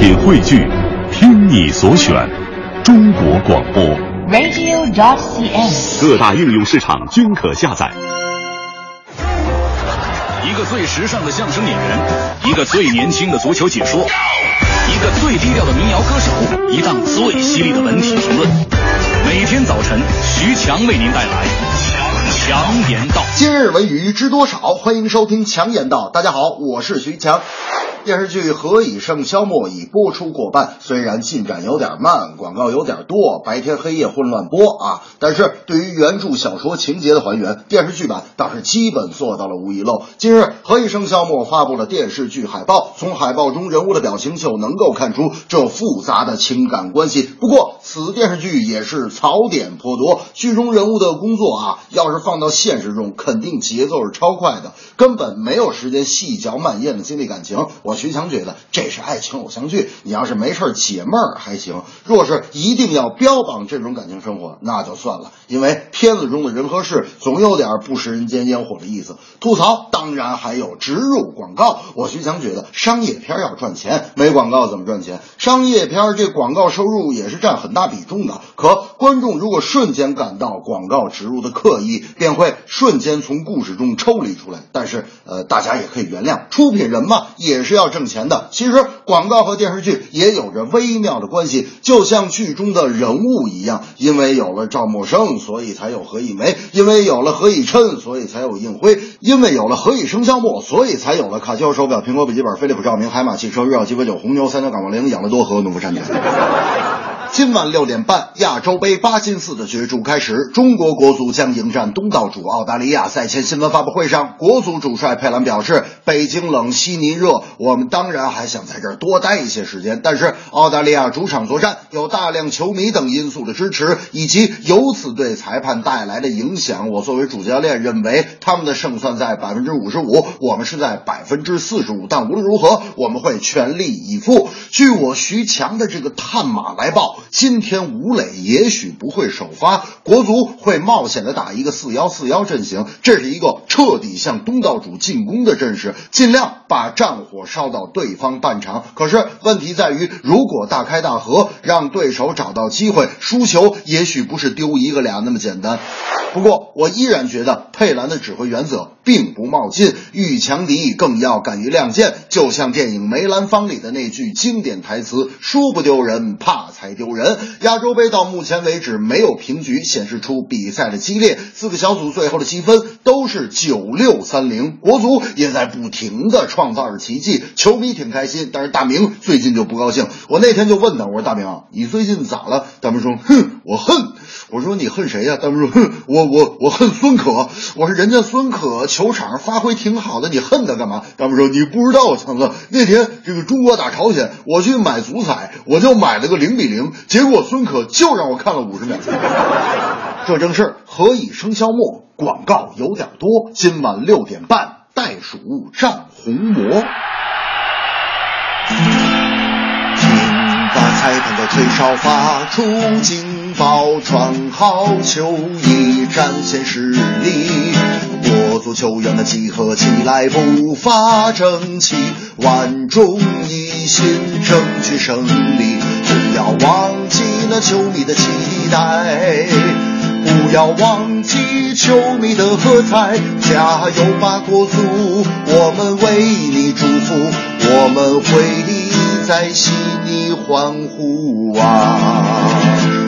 品汇聚，听你所选，中国广播。radio.cn。各大应用市场均可下载。一个最时尚的相声演员，一个最年轻的足球解说，一个最低调的民谣歌手，一档最犀利的文体评论。每天早晨，徐强为您带来《强言道》。今日文娱知多少？欢迎收听强言道。大家好，我是徐强。电视剧《何以笙箫默》已播出过半，虽然进展有点慢，广告有点多，白天黑夜混乱播啊，但是对于原著小说情节的还原，电视剧版倒是基本做到了无遗漏。今日《何以笙箫默》发布了电视剧海报，从海报中人物的表情就能够看出这复杂的情感关系。不过，此电视剧也是槽点颇多，剧中人物的工作啊，要是放到现实中，肯定节奏是超快的，根本没有时间细嚼慢咽的经历感情。我我徐强觉得这是爱情偶像剧，你要是没事解闷儿还行，若是一定要标榜这种感情生活，那就算了，因为片子中的人和事总有点不食人间烟火的意思。吐槽当然还有植入广告，我徐强觉得商业片要赚钱，没广告怎么赚钱？商业片这广告收入也是占很大比重的，可观众如果瞬间感到广告植入的刻意，便会瞬间从故事中抽离出来。但是呃，大家也可以原谅，出品人嘛也是要要挣钱的。其实广告和电视剧也有着微妙的关系，就像剧中的人物一样，因为有了赵默笙，所以才有何以玫；因为有了何以琛，所以才有应辉；因为有了何以笙箫默，所以才有了卡西欧手表、苹果笔记本、飞利浦照明、海马汽车、日照鸡尾酒、红牛、三角感冒灵、养乐多和农夫山泉。今晚六点半，亚洲杯八进四的角逐开始，中国国足将迎战东道主澳大利亚。赛前新闻发布会上，国足主帅佩兰表示：“北京冷，悉尼热，我们当然还想在这儿多待一些时间，但是澳大利亚主场作战有大量球迷等因素的支持，以及由此对裁判带来的影响，我作为主教练认为他们的胜算在百分之五十五，我们是在百分之四十五。但无论如何，我们会全力以赴。”据我徐强的这个探马来报。今天吴磊也许不会首发，国足会冒险的打一个四幺四幺阵型，这是一个彻底向东道主进攻的阵势，尽量把战火烧到对方半场。可是问题在于，如果大开大合，让对手找到机会，输球也许不是丢一个俩那么简单。不过，我依然觉得佩兰的指挥原则并不冒进，遇强敌更要敢于亮剑。就像电影《梅兰芳》里的那句经典台词：“输不丢人，怕才丢人。”亚洲杯到目前为止没有平局，显示出比赛的激烈。四个小组最后的积分都是九六三零，国足也在不停的创造着奇迹，球迷挺开心。但是大明最近就不高兴，我那天就问他，我说大明，你最近咋了？大明说：哼，我恨。我说你恨谁呀、啊？大明说：哼，我我我恨孙可。我说人家孙可球场发挥挺好的，你恨他干嘛？他们说：你不知道，强哥，那天这个中国打朝鲜，我去买足彩，我就买了个零比零，结果孙可就让我看了五十秒。这正是何以笙箫默，广告有点多。今晚六点半，袋鼠战红魔。的吹哨发出警报，穿好球衣，展现实力。国足球员们集合起来，步伐整齐，万众一心，争取胜利。不要忘记了球迷的期待，不要忘记球迷的喝彩，加油吧，国足！我们为你祝福，我们会在心底欢呼啊